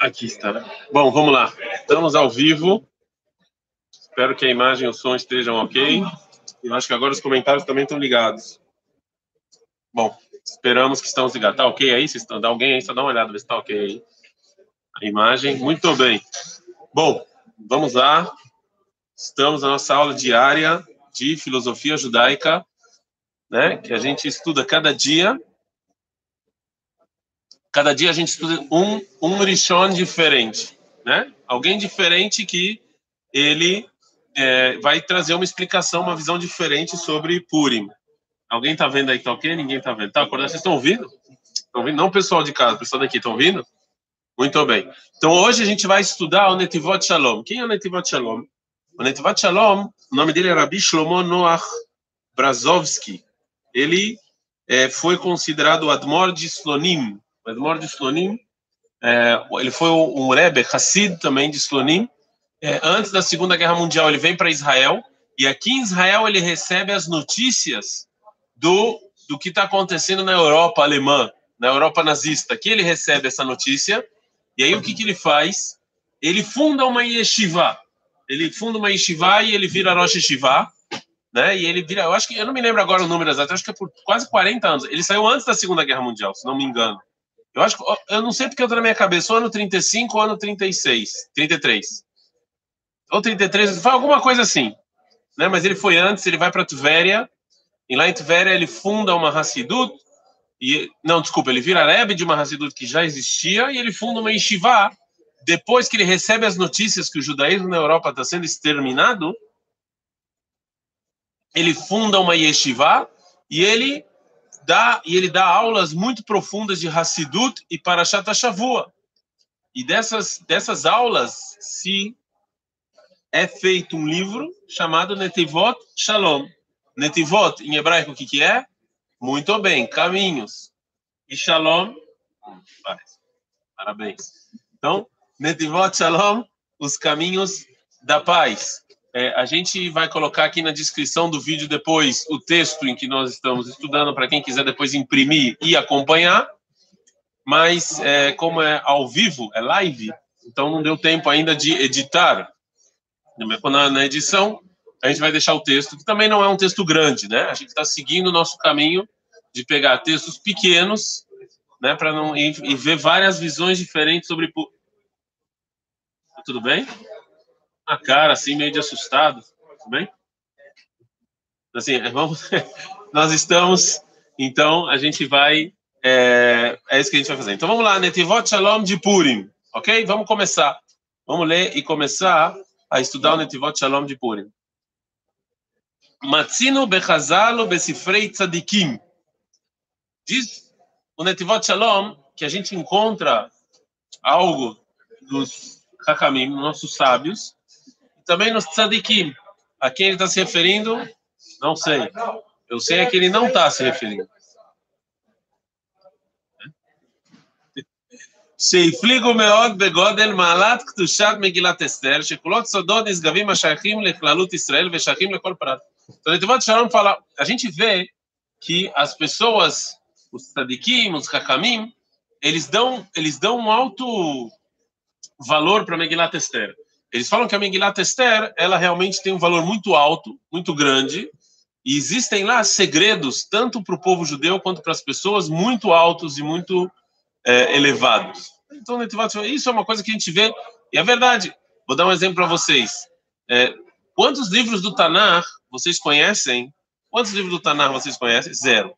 Aqui está. Bom, vamos lá. Estamos ao vivo. Espero que a imagem e o som estejam ok. Eu acho que agora os comentários também estão ligados. Bom, esperamos que estão ligados. Tá ok aí? Estão, dá alguém aí, só dá uma olhada, ver se está ok aí. A imagem. Muito bem. Bom, vamos lá. Estamos na nossa aula diária de filosofia judaica, né? Que a gente estuda cada dia cada dia a gente estuda um um rishon diferente, né? Alguém diferente que ele é, vai trazer uma explicação, uma visão diferente sobre Purim. Alguém tá vendo aí que tá ok? Ninguém tá vendo. Tá acordado? Vocês estão ouvindo? Estão ouvindo? Não pessoal de casa, pessoal daqui, estão ouvindo? Muito bem. Então hoje a gente vai estudar o Netivot Shalom. Quem é o Netivot Shalom? O Netivot Shalom, o nome dele é Rabi Shlomo Noach Brazovsky. Ele é, foi considerado o Admor de Slonim, Edmor de Slonim, é, ele foi um Rebbe, Hassid também de Slonim. É, antes da Segunda Guerra Mundial, ele vem para Israel e aqui em Israel ele recebe as notícias do, do que está acontecendo na Europa alemã, na Europa nazista. Aqui ele recebe essa notícia e aí o que, que ele faz? Ele funda uma yeshiva. Ele funda uma yeshiva e ele vira Rosh Yeshiva, né? E ele vira, eu acho que eu não me lembro agora o número exato, acho que é por quase 40 anos. Ele saiu antes da Segunda Guerra Mundial, se não me engano. Eu acho eu não sei porque eu tô na minha cabeça, ou ano 35 ou ano 36, 33. Ou 33, foi alguma coisa assim. Né? Mas ele foi antes, ele vai para Tvéria, e lá em Tvéria ele funda uma Hassidut, e não, desculpa, ele vira Rebbe de uma Hassidut que já existia, e ele funda uma Yeshiva, depois que ele recebe as notícias que o judaísmo na Europa está sendo exterminado, ele funda uma Yeshiva, e ele dá e ele dá aulas muito profundas de Hassidut e Parashat Shavua. E dessas dessas aulas se é feito um livro chamado Netivot Shalom. Netivot em hebraico o que que é? Muito bem, caminhos. E Shalom, parabéns. Então, Netivot Shalom, os caminhos da paz. É, a gente vai colocar aqui na descrição do vídeo depois o texto em que nós estamos estudando para quem quiser depois imprimir e acompanhar. Mas é, como é ao vivo, é live, então não deu tempo ainda de editar. Na, na edição, a gente vai deixar o texto, que também não é um texto grande, né? A gente está seguindo o nosso caminho de pegar textos pequenos, né, para não e, e ver várias visões diferentes sobre. Tudo bem? A cara, assim, meio de assustado. Tudo bem? Assim, é, vamos, nós estamos, então a gente vai, é, é isso que a gente vai fazer. Então vamos lá, Netivot Shalom de Purim, ok? Vamos começar. Vamos ler e começar a estudar o Netivot Shalom de Purim. Matzino bechazalo besifrei tzadikim. Diz o Netivot Shalom que a gente encontra algo dos Hakamim, nossos sábios, também nos tzadikim. A quem ele está se referindo? Não sei. Eu sei é que ele não está se referindo. שהפליגו מאוד בגודל מעלת קדושת מגילת אסתר, שכולות סודות נשגבים השייכים לכללות ישראל ושייכים לכל פרט. Então, Netivat Shalom fala, a gente vê que as pessoas, os tzadikim, os hakamim, eles dão, eles dão um alto valor para Megilat Esther. Eles falam que a Megillat Esther, ela realmente tem um valor muito alto, muito grande, e existem lá segredos, tanto para o povo judeu quanto para as pessoas, muito altos e muito é, elevados. Então, isso é uma coisa que a gente vê, e é verdade. Vou dar um exemplo para vocês. É, quantos livros do Tanar vocês conhecem? Quantos livros do Tanar vocês conhecem? Zero.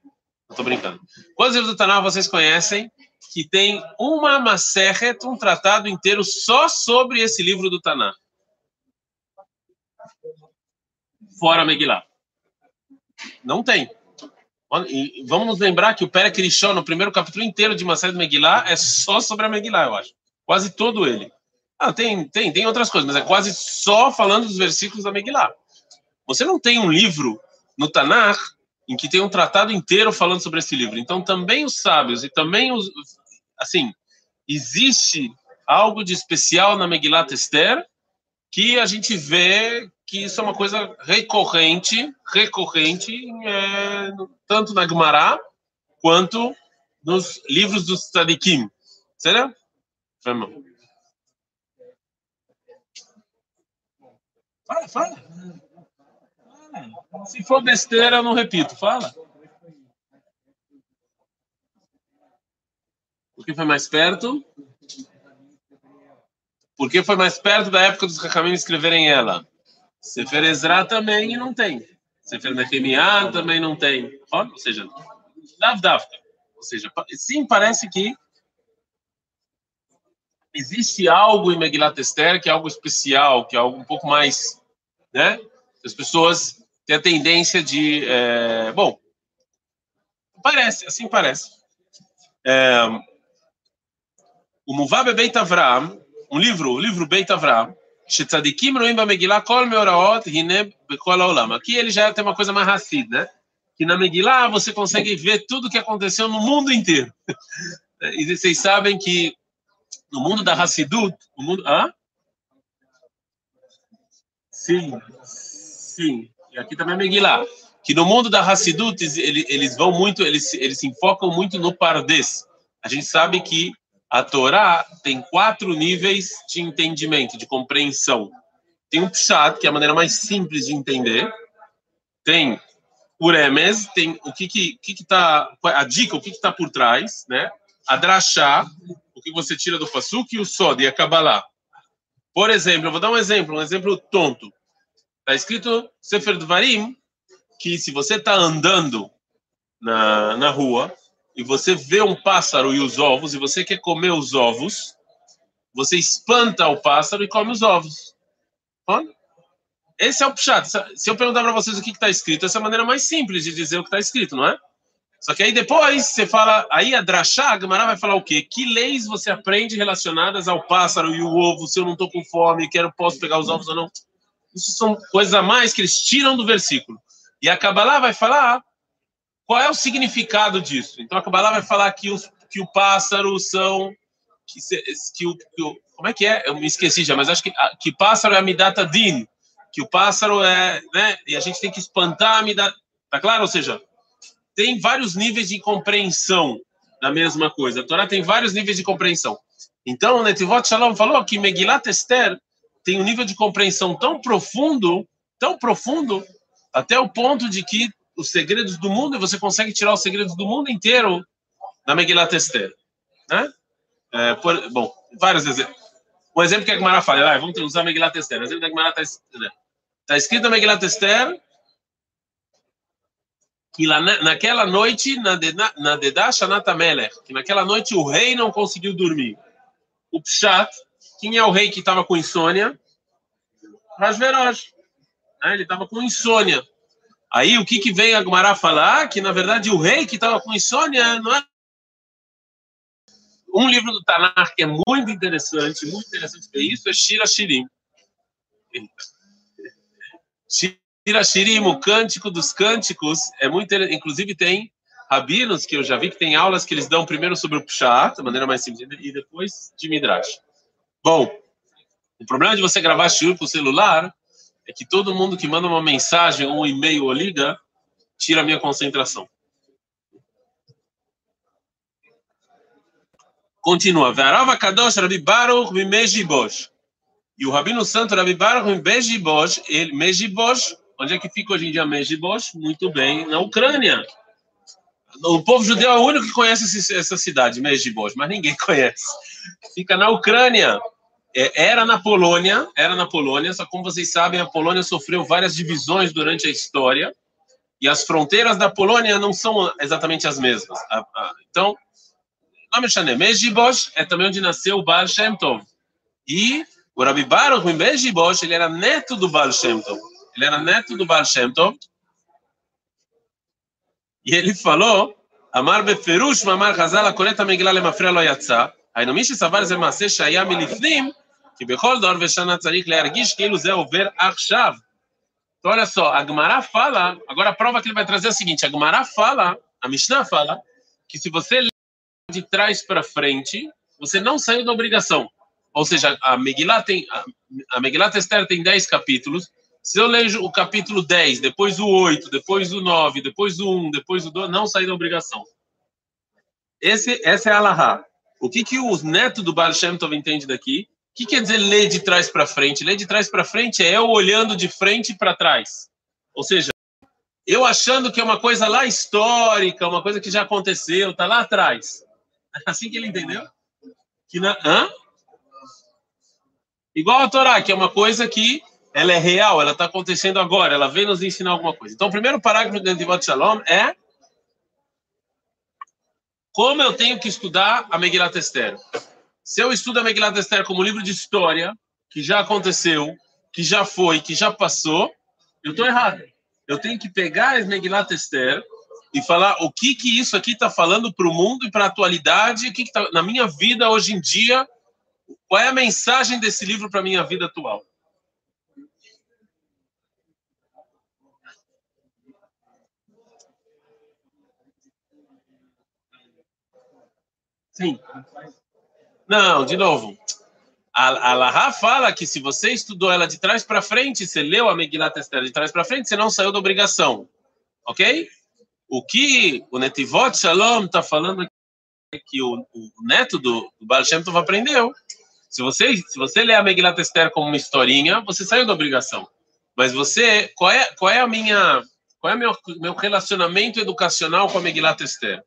Estou brincando. Quantos livros do Tanar vocês conhecem que tem uma Maseret, um tratado inteiro só sobre esse livro do Taná. Fora Megillah. Não tem. E vamos nos lembrar que o Pere Krishon, no primeiro capítulo inteiro de Maseret Megillah, é só sobre a Megillah, eu acho. Quase todo ele. Ah, tem, tem, tem outras coisas, mas é quase só falando dos versículos da Megillah. Você não tem um livro no Tanakh em que tem um tratado inteiro falando sobre esse livro. Então, também os sábios e também os, assim, existe algo de especial na megilat Esther que a gente vê que isso é uma coisa recorrente, recorrente, é, tanto na Gemara quanto nos livros dos Tzadikim. Será? Vamos. Fala, fala. Se for besteira, eu não repito. Fala. Por que foi mais perto? Porque foi mais perto da época dos Rahamim escreverem ela. Sefer Ezra também não tem. Sefer Nehemiah também não tem. Ou seja, Davdavka. Ou seja, sim, parece que existe algo em Megilat Esther que é algo especial, que é algo um pouco mais, né? As pessoas têm a tendência de, é, bom, parece, assim parece. É, o Muvabe Beit Avraham, um livro, o livro Beit Avraham, Shetzadikim Roim Megillah Kol Meoraot Hine Bekol Olam. Aqui ele já tem uma coisa mais racida, né? que na Megillah você consegue ver tudo o que aconteceu no mundo inteiro. e vocês sabem que no mundo da Hassidut, o mundo... Hã? Sim, sim. E aqui também a Megillah. Que no mundo da Hassidut, eles, eles vão muito, eles, eles se enfocam muito no Pardes. A gente sabe que a Torá tem quatro níveis de entendimento, de compreensão. Tem o Pshat, que é a maneira mais simples de entender. Tem o Remes, tem o que que, que, que tá, a dica, o que que está por trás, né? A Drashá, o que você tira do Pasuk, e o Sod, e a Kabbalah. Por exemplo, eu vou dar um exemplo, um exemplo tonto. Está escrito Sefer Dvarim, que se você está andando na, na rua, e você vê um pássaro e os ovos, e você quer comer os ovos, você espanta o pássaro e come os ovos. Esse é o pshat. Se eu perguntar para vocês o que está escrito, essa é a maneira mais simples de dizer o que está escrito, não é? Só que aí depois você fala, aí a Drashá, a vai falar o quê? Que leis você aprende relacionadas ao pássaro e o ovo, se eu não estou com fome, quero, posso pegar os ovos ou não? Isso são coisas a mais que eles tiram do versículo. E a Kabbalah vai falar qual é o significado disso? Então a Kabbalah vai falar que, os, que o pássaro são. Que, que, o, que o, como é que é? Eu me esqueci já, mas acho que, que pássaro é a Midata Din. Que o pássaro é. Né? E a gente tem que espantar a Midata. Tá claro? Ou seja, tem vários níveis de compreensão da mesma coisa. A Torá tem vários níveis de compreensão. Então, o Netivot Shalom falou que Megilat Esther tem um nível de compreensão tão profundo, tão profundo, até o ponto de que os segredos do mundo e você consegue tirar os segredos do mundo inteiro na Megillat Esther. Né? É, por, bom, vários exemplos. Um exemplo que a Gemara fala, ah, vamos usar a Megillat Esther. O exemplo da Gemara está né? tá escrito na Megillat Esther que lá, naquela noite, na Shanat Melech, que naquela noite o rei não conseguiu dormir. O Pshat, quem é o rei que estava com insônia? Rajverosh. Né? Ele estava com insônia. Aí o que, que vem a Gumara falar? Que na verdade o rei que estava com insônia não é. Um livro do Tanakh que é muito interessante, muito interessante ver isso, é Shira Shirim. Shira Shirim, o cântico dos cânticos, é muito inclusive tem rabinos que eu já vi que tem aulas que eles dão primeiro sobre o Pshat, da maneira mais simples, e depois de Midrash. Bom, o problema de você gravar shiur com o celular é que todo mundo que manda uma mensagem, um e-mail ou liga, tira a minha concentração. Continua. Kadosh Rabi Baruch. E o Rabino Santo Rabi Baruch Mejibosh, ele, Mejibosh, onde é que fica hoje em dia Mejibosh? Muito bem, na Ucrânia. O povo judeu é o único que conhece essa cidade, Mejibosh, mas ninguém conhece. Fica na Ucrânia. É, era na Polônia, era na Polônia, só como vocês sabem, a Polônia sofreu várias divisões durante a história e as fronteiras da Polônia não são exatamente as mesmas. Então, nome Shanem, Mejibosh é também onde nasceu o Baal Shem Tov. E o Rabi Baruch em Mejibosh, ele era neto do Baal Shem Tov. Ele era neto do Baal Shem Tov. E ele falou, Amar beferush, Mamar Chazal, Akoleta Megillah lemafrea lo yatsa. היינו מי שסבר זה מעשה שהיה מלפנים, que Bechol Dor Veshana Tzarik Leargish Keilu Over Arshav. Então, olha só, a Gemara fala, agora a prova que ele vai trazer é a seguinte, a Gemara fala, a Mishnah fala, que se você lê de trás para frente, você não saiu da obrigação. Ou seja, a Megillah tem, a Megillah Tester tem 10 capítulos, se eu leio o capítulo 10, depois o 8, depois o 9, depois o 1, depois o 2, não sai da obrigação. Esse, essa é a Allahá. O que, que os netos do Baal Shem Tov entendem daqui? O que quer dizer ler de trás para frente? Ler de trás para frente é eu olhando de frente para trás. Ou seja, eu achando que é uma coisa lá histórica, uma coisa que já aconteceu, está lá atrás. Assim que ele entendeu? Que na, hã? Igual a Torá, que é uma coisa que ela é real, ela está acontecendo agora, ela vem nos ensinar alguma coisa. Então, o primeiro parágrafo do Netivot Shalom é como eu tenho que estudar a Megillat Esther. Se eu estudo a Megillat Esther como livro de história, que já aconteceu, que já foi, que já passou, eu estou errado. Eu tenho que pegar a Megillat Esther e falar o que que isso aqui está falando para o mundo e para a atualidade, o que, que tá na minha vida hoje em dia, qual é a mensagem desse livro para a minha vida atual. Sim. Não, de novo. A, Laha fala que se você estudou ela de trás para frente, você leu a Megillat Esther de trás para frente, você não saiu da obrigação. Ok? O que o Netivot Shalom está falando é que o, o neto do, do Baal Shem Tov aprendeu. Se você, se você lê a Megillat Esther como uma historinha, você saiu da obrigação. Mas você, qual é, qual é a minha, qual é meu, meu relacionamento educacional com a Megillat Esther?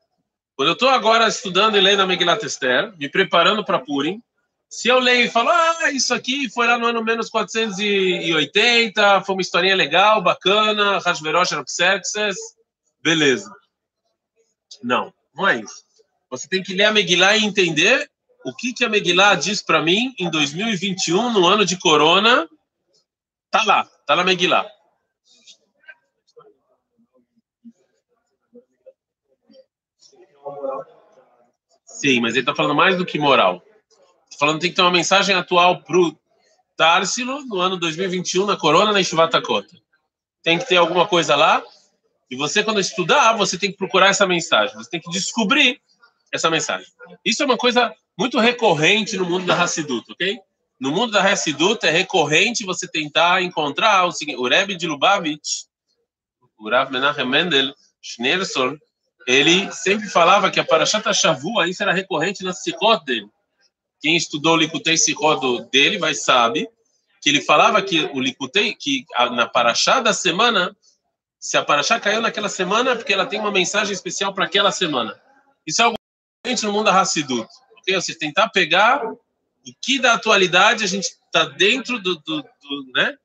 Quando eu estou agora estudando e lendo a Megillat Esther, me preparando para Purim, se eu leio e falo, ah, isso aqui foi lá no ano menos 480, foi uma historinha legal, bacana, Hashverosh Arxerxes, beleza. Não, não é isso. Você tem que ler a Megillah e entender o que, que a Megillah diz para mim em 2021, no ano de corona. Tá lá, tá na Megillah. Sim, mas ele está falando mais do que moral. Tá falando que tem que ter uma mensagem atual para o Tarsilo no ano 2021, na Corona, na Enxuvatakota. Tem que ter alguma coisa lá. E você, quando estudar, você tem que procurar essa mensagem. Você tem que descobrir essa mensagem. Isso é uma coisa muito recorrente no mundo da Hassidut, ok? No mundo da Hassidut é recorrente você tentar encontrar o seguinte, o Rebbe de Lubavitch, o Rav Menachem Mendel, Schneerson, ele sempre falava que a Parashat Shavua, isso era recorrente na Sikot dele. Quem estudou o Likutei Sikot dele vai sabe que ele falava que o Likutei, que na Parashat da semana, se a Parashat caiu naquela semana, é porque ela tem uma mensagem especial para aquela semana. Isso é algo recorrente no mundo da Hassidut. Ok? Você tentar pegar o que da atualidade a gente está dentro do, do, do, né?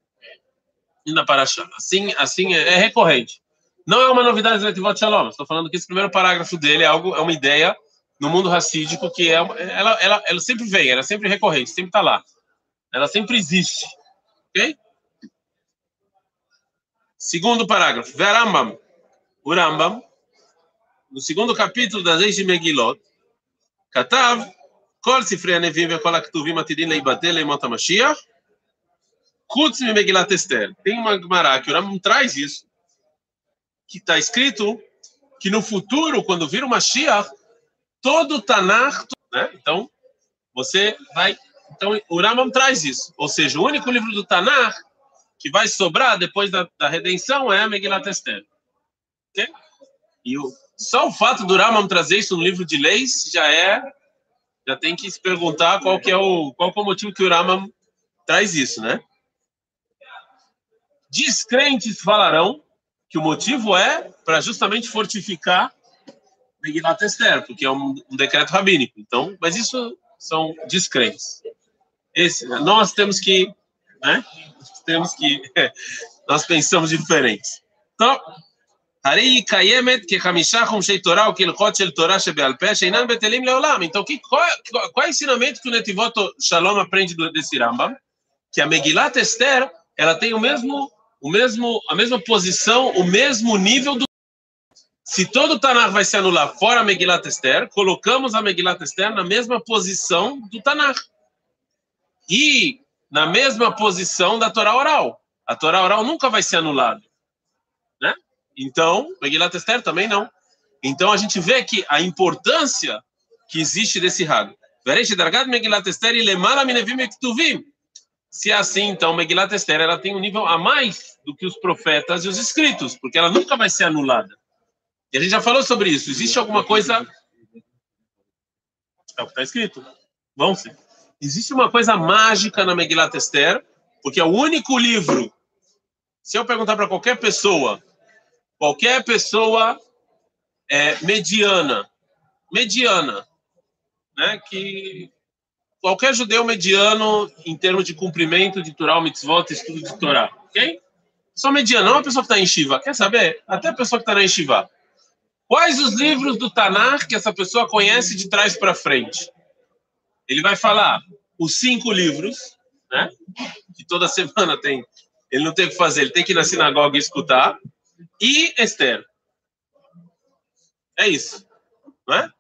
Na Parashat. Assim, assim é, é recorrente. Não é uma novidade do Netivot Shalom. Estou falando que esse primeiro parágrafo dele é algo, é uma ideia no mundo racídico que é, ela, ela, ela sempre vem, ela sempre é recorrente, sempre está lá. Ela sempre existe. Ok? Segundo parágrafo. Verambam. Urambam. No segundo capítulo das Eis de Megilot, Katav, Kol Sifrei Anevim Vekol Aktuvim Atidin Leibatel Leimot HaMashiach, Kutz Megilat Esther. Tem uma Gemara que o traz isso que está escrito que no futuro, quando vir o Mashiach, todo o Tanakh, né? Então, você vai... Então, o Rambam traz isso. Ou seja, o único livro do Tanakh que vai sobrar depois da, da redenção é a Megillat Esther. Okay? E o, só o fato do Rambam trazer isso no livro de leis já é... Já tem que se perguntar qual que é o, qual é o motivo que o Rambam traz isso, né? Descrentes falarão que o motivo é para justamente fortificar Megillat Esther, porque é um, um, decreto rabínico. Então, mas isso são descrentes. Esse, nós temos que, né? Temos que, nós pensamos diferentes. Então, הרי היא קיימת כחמישה חומשי תורה וכהלכות של תורה שבעל פה שאינם בטלים לעולם. Então, que, qual, qual é o ensinamento que o Netivot Shalom aprende desse Rambam? Que a Megillat Esther, ela tem o mesmo o mesmo, a mesma posição, o mesmo nível do. Se todo o Tanakh vai se anular fora a Megillat Esther, colocamos a Megillat Esther na mesma posição do Tanakh. E na mesma posição da Torá oral. A Torá oral nunca vai ser anulada. Né? Então, Megillat Esther também não. Então a gente vê que a importância que existe desse rago. Veresh Dargad Megillat Esther e Lemala Minevim Ektuvim. Se é assim, então, Megillat Esther ela tem um nível a mais do que os profetas e os escritos, porque ela nunca vai ser anulada. E a gente já falou sobre isso. Existe alguma coisa É o que está escrito. Vão ser. Existe uma coisa mágica na Megillat Esther, porque é o único livro. Se eu perguntar para qualquer pessoa, qualquer pessoa é, mediana, mediana, né, que qualquer judeu mediano em termos de cumprimento de Torah, mitzvot, estudo de Torá, ok? Só mediano, não a pessoa que está em Shiva. Quer saber? Até a pessoa que está na Shiva. Quais os livros do Tanar que essa pessoa conhece de trás para frente? Ele vai falar os cinco livros, né? Que toda semana tem. Ele não tem o que fazer, ele tem que ir na sinagoga e escutar. E Esther. É isso. Não é?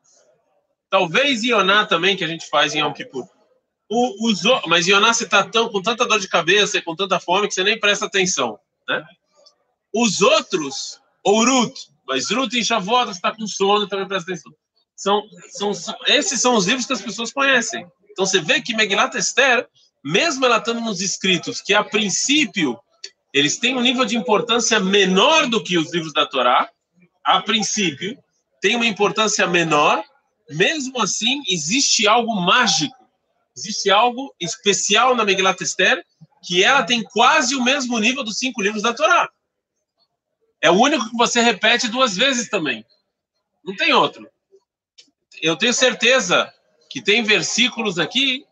Talvez Ioná também, que a gente faz em Yom Kippur. O, os, mas Ioná, você está tão, com tanta dor de cabeça e com tanta fome que você nem presta atenção. Né? Os outros, ou Ruth, mas Ruth em Shavuot, está com sono, também presta atenção. São, são, esses são os livros que as pessoas conhecem. Então você vê que Megillat Esther, mesmo ela estando nos escritos que a princípio eles têm um nível de importância menor do que os livros da Torá, a princípio, tem uma importância menor, mesmo assim, existe algo mágico, existe algo especial na Megillat Esther, que ela tem quase o mesmo nível dos cinco livros da Torá. É o único que você repete duas vezes também. Não tem outro. Eu tenho certeza que tem versículos aqui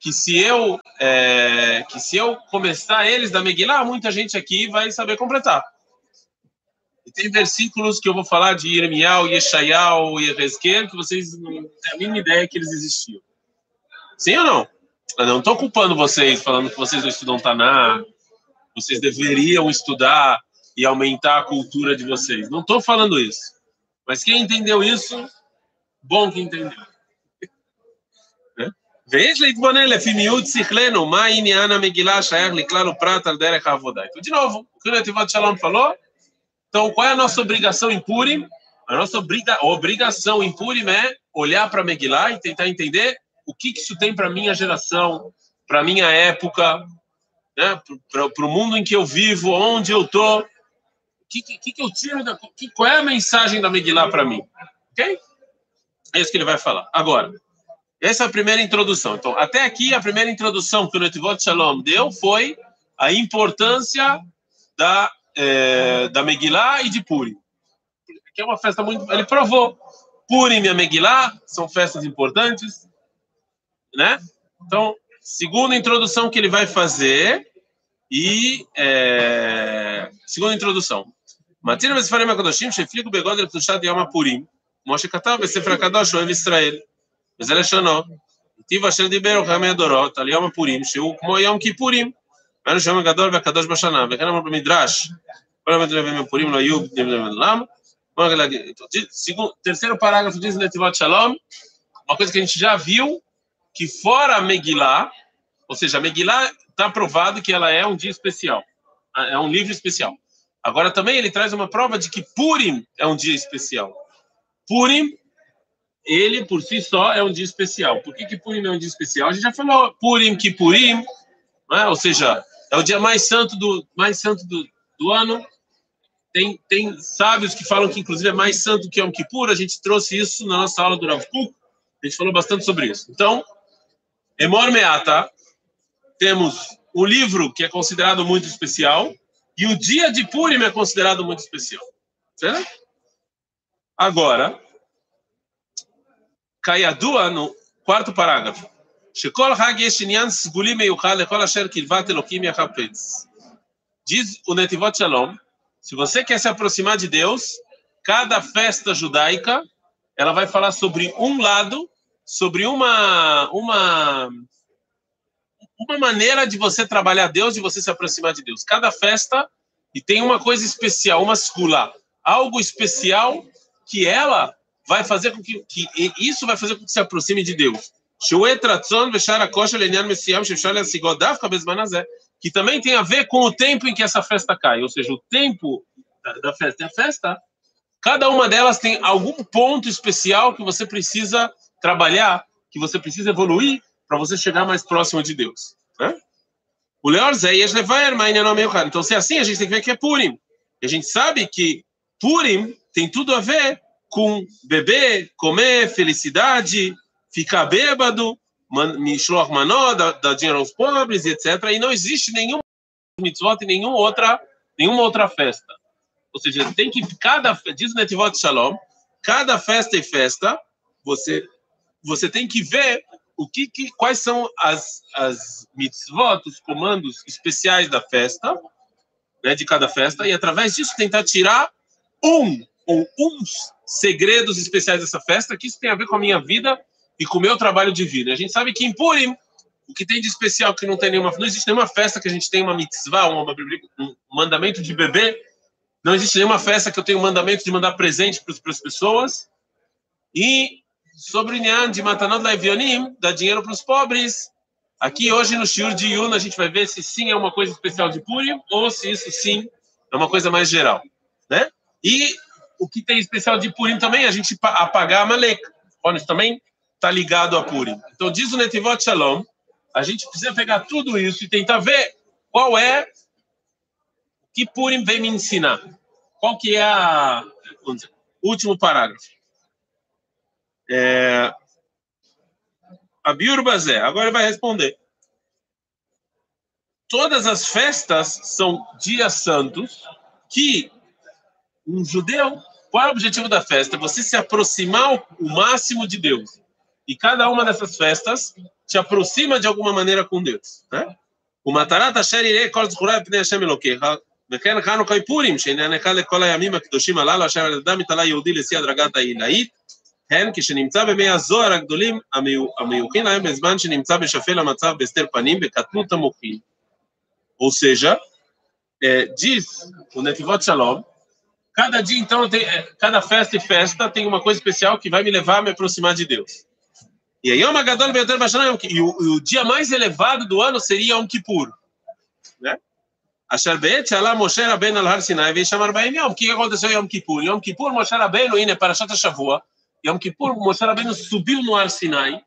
que se eu é, que se eu começar eles da Megillah, muita gente aqui vai saber completar. E tem versículos que eu vou falar de Irmial, Yeshayal e Ezequiel que vocês não têm a mínima ideia que eles existiam. Sim ou não? Eu não estou culpando vocês, falando que vocês não estudam Taná, vocês deveriam estudar e aumentar a cultura de vocês. Não estou falando isso. Mas quem entendeu isso, bom que entendeu. ויש להתבונן לפי מיעוט שכלנו, מה עניין המגילה שייך לכלל ופרט על דרך העבודה. Então, de novo, o que então, qual é a nossa obrigação em Purim? A nossa obriga obrigação em Purim é olhar para Megillah e tentar entender o que, isso tem para minha geração, para minha época, né? para o mundo em que eu vivo, onde eu estou. O que, que, que eu tiro da. Que, qual é a mensagem da Megillah para mim? Ok? É isso que ele vai falar. Agora. Essa é a primeira introdução. Então, até aqui, a primeira introdução que o Netivot Shalom deu foi a importância da, é, da Megillah e de Purim. Que é uma festa muito. Ele provou. Purim e a Megillah são festas importantes, né? Então, segunda introdução que ele vai fazer e é, segunda introdução. Matina Vesfarem Akadoshim, Shefligo Begodel Tushad Yom Purim. Moshe Katav, Vesefra Kadosh, Oev Israel. Vezeleshanó. Tiv Asher Diber Ochamei Adorot, tal Yom Purim, Sheu Kmo ki Kippurim. כיפורים. היינו שיום הגדול והקדוש בשנה, וכן אמרו במדרש, כל המדברים הפורים לא היו בני בני עולם. Terceiro parágrafo diz Netivot Shalom, uma coisa que a gente já viu, que fora a Megillah, ou seja, a Megillah está provado que ela é um dia especial, é um livro especial. Agora também ele traz uma prova de que Purim é um dia especial. Purim ele por si só é um dia especial. Por que, que Purim é um dia especial? A gente já falou Purim que Purim, né? ou seja, é o dia mais santo do, mais santo do, do ano. Tem, tem sábios que falam que, inclusive, é mais santo que Yom Kippur. A gente trouxe isso na nossa aula do Rav Kuk. A gente falou bastante sobre isso. Então, Emor Meata, tá? temos o livro que é considerado muito especial e o dia de Purim é considerado muito especial. Certo? Agora, Kayadua, no quarto parágrafo. Shekol Hag Yeshinyan Sguli Meyuchal Ekol Asher Kilvat Elokim Yachapetz. Diz o Netivot Shalom, se você quer se aproximar de Deus, cada festa judaica, ela vai falar sobre um lado, sobre uma, uma, uma maneira de você trabalhar Deus, de você se aproximar de Deus. Cada festa, e tem uma coisa especial, uma escula, algo especial que ela vai fazer com que, que isso vai fazer com que se aproxime de Deus. Que também tem a ver com o tempo em que essa festa cai, ou seja, o tempo da festa. E a festa, cada uma delas tem algum ponto especial que você precisa trabalhar, que você precisa evoluir para você chegar mais próximo de Deus. Né? O Leor Zé Então, se é assim, a gente tem que ver que é Purim. E a gente sabe que Purim tem tudo a ver com beber, comer, felicidade, ficar bêbado, mishloch manó, dar dinheiro aos pobres, etc. E não existe nenhum mitzvot e nenhuma outra, nenhuma outra festa. Ou seja, tem que cada diz Netivot Shalom, cada festa e festa, você você tem que ver o que, que quais são as as mitzvot, os comandos especiais da festa, né, de cada festa e através disso tentar tirar um ou uns segredos especiais dessa festa, que isso tem a ver com a minha vida e com o meu trabalho divino. A gente sabe que em Purim, o que tem de especial que não tem nenhuma, não existe nenhuma festa que a gente tem uma mitzvah, uma, um mandamento de beber, não existe nenhuma festa que eu tenho um mandamento de mandar presente para as pessoas. E sobre o Nyan de Matanot Laivionim, dar dinheiro para os pobres. Aqui hoje no Shiur de Yuna a gente vai ver se sim é uma coisa especial de Purim ou se isso sim é uma coisa mais geral, né? E o que tem especial de Purim também a gente apagar a Malek. Isso também está ligado a Purim. Então diz o Netivot Shalom, a gente precisa pegar tudo isso e tentar ver qual é que Purim vem me ensinar. Qual que é a dizer, último parágrafo. É, a Biurbazé, agora vai responder. Todas as festas são dias santos que um judeu, qual é o objetivo da festa? Você se aproximar o máximo de Deus. E cada uma dessas festas te aproxima de alguma maneira com Deus, né? O matarat asher yireh kol zchura pnei Hashem Elokecha, וכן חנוכה פורים, שנענקה לכל הימים הקדושים הללו, אשר על ידם התעלה יהודי לשיא הדרגת העילאית, הן כשנמצא במי הזוהר הגדולים המיוחים להם בזמן שנמצא בשפל המצב בהסתר פנים, בקטנות המוחין. Ou seja, é, diz o Netivot Shalom, cada dia, então, tem, cada festa e festa tem uma coisa especial que vai me levar a me aproximar de Deus. E aí, e o, e o dia mais elevado do ano seria Yom Kippur. Né? Asher Be'et Shalá Moshe Rabbeinu al-Har Sinai ve'ishamar ba'im Yom. O que aconteceu em Yom Kippur? Yom Kippur, Moshe Rabbeinu, indo para Shata Shavua. Yom Kippur, Moshe Rabbeinu subiu no Har Sinai.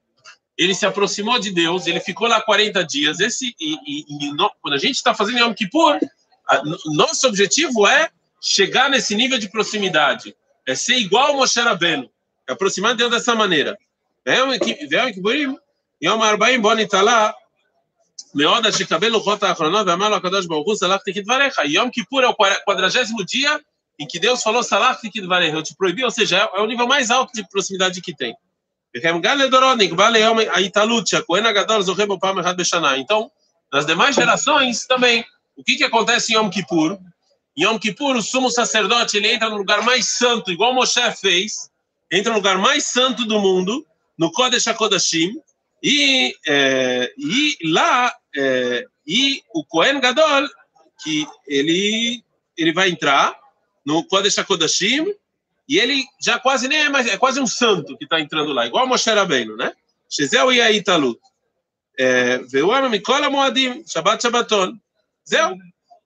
Ele se aproximou de Deus, ele ficou lá 40 dias. Esse, e, e, e no, quando a gente está fazendo Yom Kippur, a, nosso objetivo é chegar nesse nível de proximidade. É ser igual ao Moshe Rabbeinu. É aproximar de Deus dessa maneira. Yom Kippurim, Yom Arbaim, Boni Talá, מאוד עד שיקבל לוחות האחרונות ואמר לו הקדוש ברוך הוא, סלחתי כדבריך. יום כיפור é o quadragésimo dia em que Deus falou, salachti kidvarecha, eu te proibi, ou seja, é, é o nível mais alto de proximidade que tem. Então, nas demais gerações também, o que, que acontece em Yom Kippur? Em Yom Kippur, o sumo sacerdote ele entra no lugar mais santo, igual Moshe fez, entra no lugar mais santo do mundo, no Kodesh HaKodashim, e, é, e lá, é, e o Kohen Gadol, que ele, ele vai entrar no Kodesh HaKodashim, e ele já quase nem é mais, é quase um santo que está entrando lá, igual Moshe Rabbeinu, né? Shezel Yai Talut. É, Veuam Mikola Moadim, Shabbat Shabbaton. Zeu.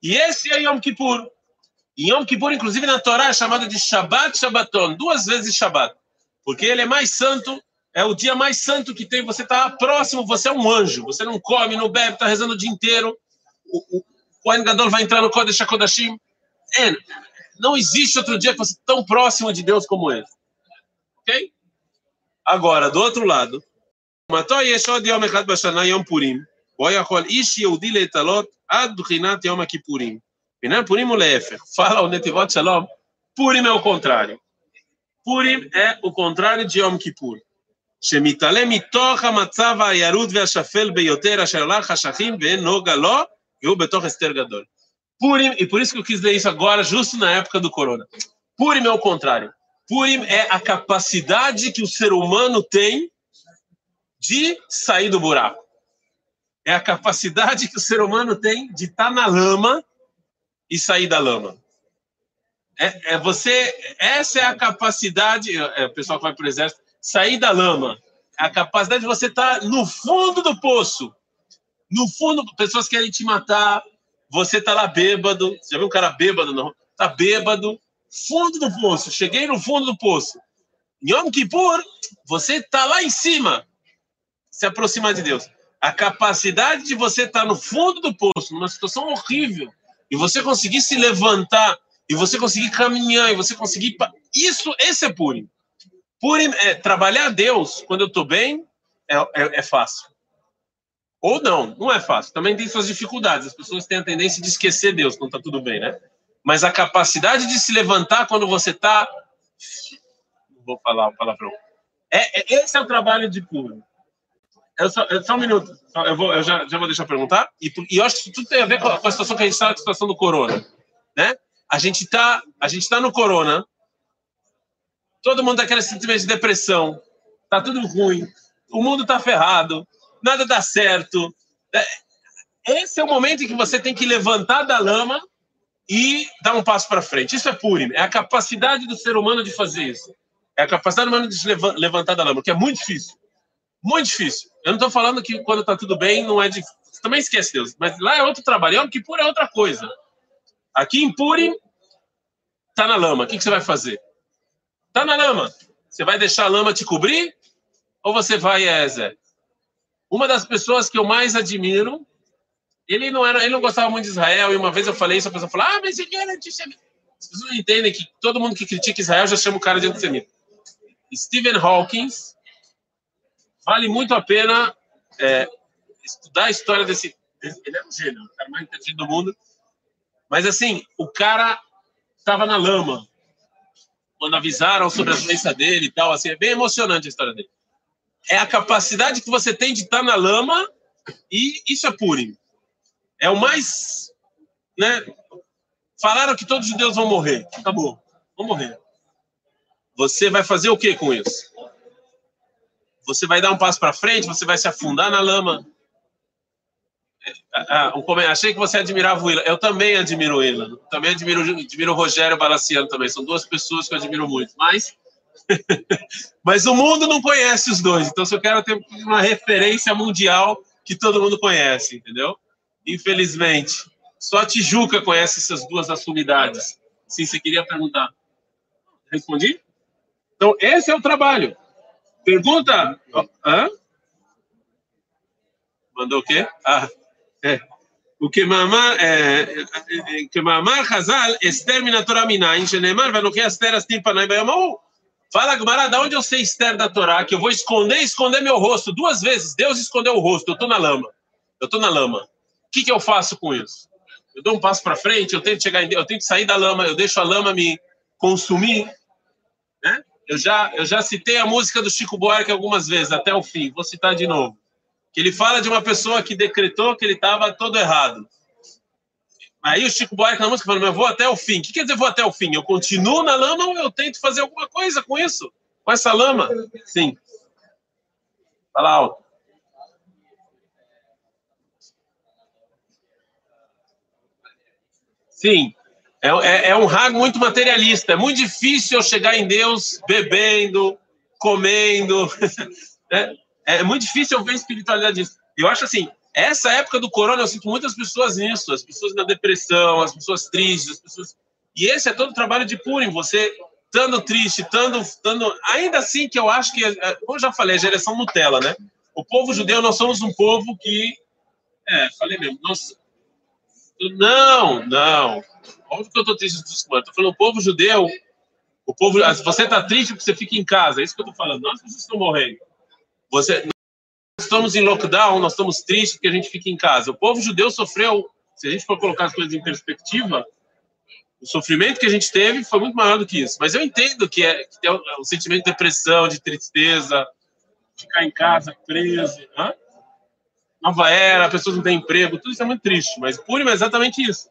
E esse é Yom Kippur. E Yom Kippur, inclusive na Torá, é chamado de Shabbat Shabbaton, duas vezes Shabbat, porque ele é mais santo é o dia mais santo que tem. Você está próximo, você é um anjo. Você não come, não bebe, está rezando o dia inteiro. O, o, o vai entrar no Kodesh HaKodashim. É, não existe outro dia que você tá tão próximo de Deus como esse. Ok? Agora, do outro lado, matou Yeshod Yom Echad Bashana Yom Purim. Boyakol Ish Yehudi Ad Bchinat Yom Kippurim. Pinan é Purim o Fala o Netivot Shalom. Purim é o contrário. Purim é o contrário de Yom Kippur. שמתעלה מתוך המצב הירוד והשפל ביותר אשר לה חשכים ואין נוגה לו, והוא בתוך הסתר גדול. Purim, e por isso que eu quis ler isso agora, justo na época do corona. Purim é o contrário. Purim é a capacidade que o ser humano tem de sair do buraco. É a capacidade que o ser humano tem de estar na lama e sair da lama. É, é você, essa é a capacidade. É, o pessoal que vai para o exército, sair da lama, a capacidade de você estar tá no fundo do poço. No fundo, pessoas querem te matar, você tá lá bêbado. Você já viu um cara bêbado? Não? Tá bêbado, fundo do poço. Cheguei no fundo do poço. Yom Kippur, você tá lá em cima, se aproximar de Deus. A capacidade de você estar tá no fundo do poço, numa situação horrível, e você conseguir se levantar, e você conseguir caminhar, e você conseguir. Isso, esse é Purim. Purim é trabalhar Deus quando eu estou bem é, é, é, fácil. Ou não, não é fácil. Também tem suas dificuldades. As pessoas têm a tendência de esquecer Deus quando está tudo bem, né? Mas a capacidade de se levantar quando você está. Vou falar o palavrão. É, é, esse é o trabalho de Purim. Eu só, eu, só um minuto. Eu, vou, eu já, já vou deixar perguntar. E, e eu acho que tudo tem a ver com a, com a situação que a gente está, a situação do corona. Né? A gente está tá no corona. Todo mundo tem aquele sentimento de depressão. Tá tudo ruim. O mundo está ferrado. Nada dá certo. É, esse é o momento em que você tem que levantar da lama e dar um passo para frente. Isso é Purim. É a capacidade do ser humano de fazer isso. É a capacidade humana de se levantar da lama, que é muito difícil. Muito difícil. Eu não estou falando que quando está tudo bem não é difícil. Também esquece Deus. Mas lá é outro trabalho. Yom Kippur é outra coisa. Aqui em Purim, tá na lama. O que, que você vai fazer? Tá na lama. Você vai deixar a lama te cobrir? Ou você vai, Ezer? Uma das pessoas que eu mais admiro, ele não era, ele não gostava muito de Israel, e uma vez eu falei isso, a pessoa falou, ah, mas ele era antissemita. As pessoas não entendem que todo mundo que critica Israel já chama o cara de antissemita. Stephen Hawking vale muito a pena é, estudar a história desse, Ele é um gênio, o cara mais inteligente do mundo. Mas, assim, o cara estava na lama quando avisaram sobre a doença dele e tal. Assim, é bem emocionante a história dele. É a capacidade que você tem de estar na lama e isso é Purim. É o mais. Né? Falaram que todos os judeus vão morrer. Acabou. Vão morrer. Você vai fazer o que com isso? Você vai dar um passo para frente, você vai se afundar na lama. Ah, um, achei que você admirava o Ilan. Eu também admiro o Ilan. Também admiro, admiro o Rogério Balaciano também. São duas pessoas que eu admiro muito. Mas, mas o mundo não conhece os dois. Então, se eu quero ter uma referência mundial que todo mundo conhece, entendeu? Infelizmente. Só a Tijuca conhece essas duas assumidades. Sim, você queria perguntar. Respondi? Então, esse é o trabalho. Pergunta. Hã? Mandou o quê? Ah, é. O que mamar, é, que mamar Hazal, Esther minatora minayin, shenemar, venuki Esther astir panay bayamahu. Fala, Gumara, da onde eu sei Esther da Torá, que eu vou esconder esconder meu rosto duas vezes. Deus escondeu o rosto, eu estou na lama. Eu estou na lama. O que, que eu faço com isso? Eu dou um passo para frente, eu tento chegar em Deus, eu sair da lama, eu deixo a lama me consumir, né? Eu já, eu já citei a música do Chico Buarque algumas vezes, até o fim. Vou citar de novo. Que ele fala de uma pessoa que decretou que ele estava todo errado. Aí o Chico Buarque na música fala, eu vou até o fim. O que quer dizer vou até o fim? Eu continuo na lama ou eu tento fazer alguma coisa com isso? Com essa lama? Sim. Fala alto. Sim. É, é, é um rago muito materialista. É muito difícil eu chegar em Deus bebendo, comendo. é, é muito difícil eu ver espiritualidade disso. Eu acho assim, essa época do corona, eu sinto muitas pessoas nisso, as pessoas na depressão, as pessoas tristes, as pessoas... E esse é todo o trabalho de Purim, você estando triste, estando, estando... Ainda assim que eu acho que, é, como eu já falei, a geração Nutella, né? O povo judeu, nós somos um povo que... É, falei mesmo, nós... Não, não. Óbvio que eu estou triste dos Estou falando o povo judeu. O povo, você está triste porque você fica em casa, é isso que eu estou falando. Nós vocês estão morrendo. Você, estamos em lockdown, nós estamos tristes porque a gente fica em casa. O povo judeu sofreu, se a gente for colocar as coisas em perspectiva, o sofrimento que a gente teve foi muito maior do que isso. Mas eu entendo que é, que é o, sentimento de depressão, de tristeza, ficar em casa preso. Hã? Nova era, pessoas não têm emprego, tudo isso é muito triste. Mas Purim é exatamente isso.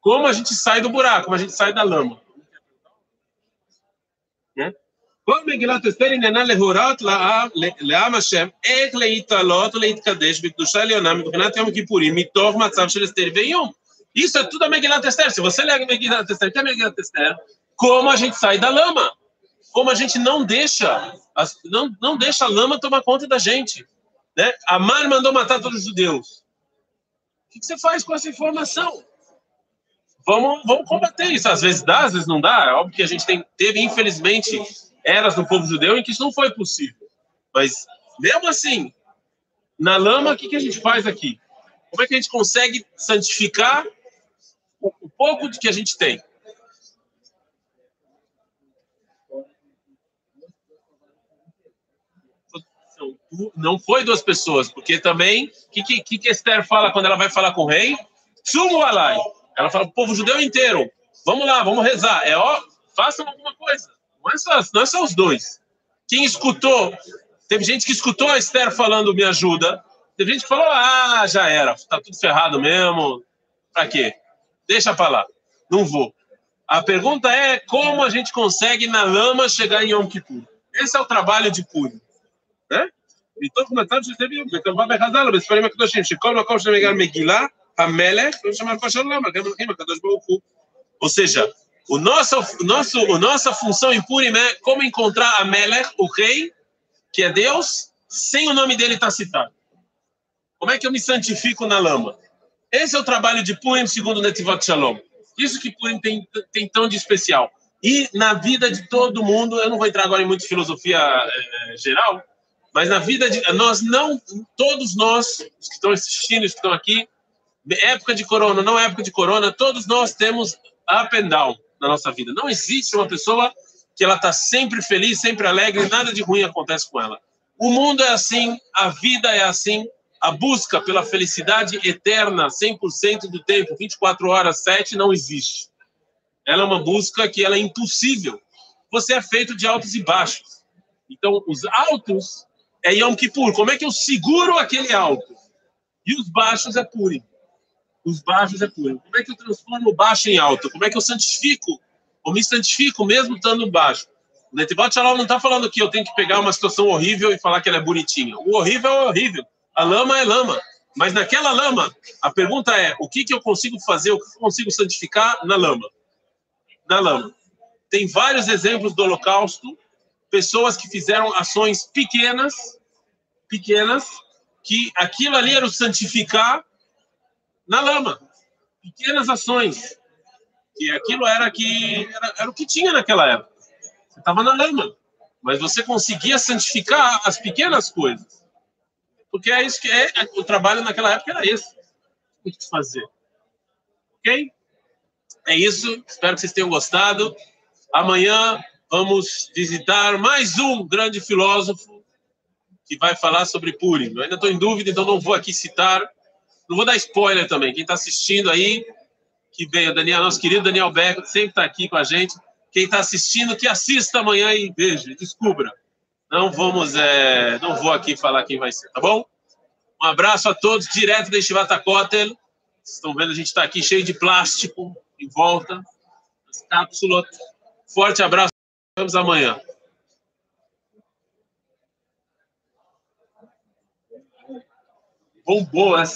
Como a gente sai do buraco, como a gente sai da lama. Né? כל מגילת אסתר עניינה להורות לעם השם איך להתעלות ולהתקדש בקדושה עליונה מבחינת יום הכיפורים מתוך מצב של אסתר ואיום. Isso é tudo a Megilat Esther. Se você lê a Megilat Esther, que é a Megilat Esther? Como a gente sai da lama. Como a gente não deixa, não, não deixa a lama tomar conta da gente. Né? Amar mandou matar todos os judeus. O que você faz com essa informação? vamos, vamos combater isso. Às vezes dá, às vezes não dá. É óbvio que a gente tem, teve, infelizmente, eras no povo judeu em que isso não foi possível. Mas, mesmo assim, na lama, o que, que a gente faz aqui? Como é que a gente consegue santificar o, o pouco que a gente tem? Não foi duas pessoas, porque também, o que, que, que Esther fala quando ela vai falar com o rei? Sumo alai. Ela fala para o povo judeu inteiro: vamos lá, vamos rezar. É ó, façam alguma coisa Não é, só, não é só os dois. Quem escutou, teve gente que escutou a Esther falando me ajuda, teve gente que falou: ah, já era, tá tudo ferrado mesmo, pra quê? Deixa pra lá, não vou. A pergunta é como a gente consegue na lama chegar em Yom Kippur. Esse é o trabalho de Purim. né? מתוך מצב שזה בדיוק, וכמובן בחז"ל, בספרים הקדושים, שכל מקום שמגיע מגילה, המלך, לא שמע כל שלום, גם מלכים הקדוש ברוך הוא. Ou seja, o nosso, nosso, a nossa função em Purim é como encontrar a Melech, o rei, que é Deus, sem o nome dele estar citado. Como é que eu me santifico na lama? Esse é o trabalho de Purim, segundo Netivot Shalom. Isso que Purim tem, tem tão de especial. E na vida de todo mundo, eu não vou entrar agora em muita filosofia é, geral, mas na vida de nós não, todos nós, os que estão assistindo, os que estão aqui, época de corona, não época de corona, todos nós temos up and down na nossa vida. Não existe uma pessoa que ela está sempre feliz, sempre alegre, nada de ruim acontece com ela. O mundo é assim, a vida é assim, a busca pela felicidade eterna, 100% do tempo, 24 horas, 7, não existe. Ela é uma busca que ela é impossível. Você é feito de altos e baixos. Então, os altos é Yom Kippur. Como é que eu seguro aquele alto? E os baixos é Purim os baixos é puro. Como é que eu transformo o baixo em alto? Como é que eu santifico? Ou me santifico mesmo estando baixo? O Netibot Shalom não está falando que eu tenho que pegar uma situação horrível e falar que ela é bonitinha. O horrível é horrível. A lama é lama. Mas naquela lama, a pergunta é: o que, que eu consigo fazer, o que eu consigo santificar na lama? Na lama. Tem vários exemplos do Holocausto, pessoas que fizeram ações pequenas, pequenas, que aquilo ali era o santificar na lama. Pequenas ações. E aquilo era, que, era, era o que tinha naquela época. Você estava na lama. Mas você conseguia santificar as pequenas coisas. Porque é isso que é. O trabalho naquela época era esse. O que fazer. Ok? É isso. Espero que vocês tenham gostado. Amanhã vamos visitar mais um grande filósofo que vai falar sobre Purim. Eu ainda estou em dúvida, então não vou aqui citar não vou dar spoiler também. Quem está assistindo aí, que veio, Daniel, nosso querido Daniel Becker, sempre está aqui com a gente. Quem está assistindo, que assista amanhã e veja, descubra. Não vamos, é, não vou aqui falar quem vai ser, tá bom? Um abraço a todos, direto da Estivata Kotel. Vocês estão vendo, a gente está aqui cheio de plástico em volta, as cápsulas. Forte abraço, vemos amanhã. Bombou essa.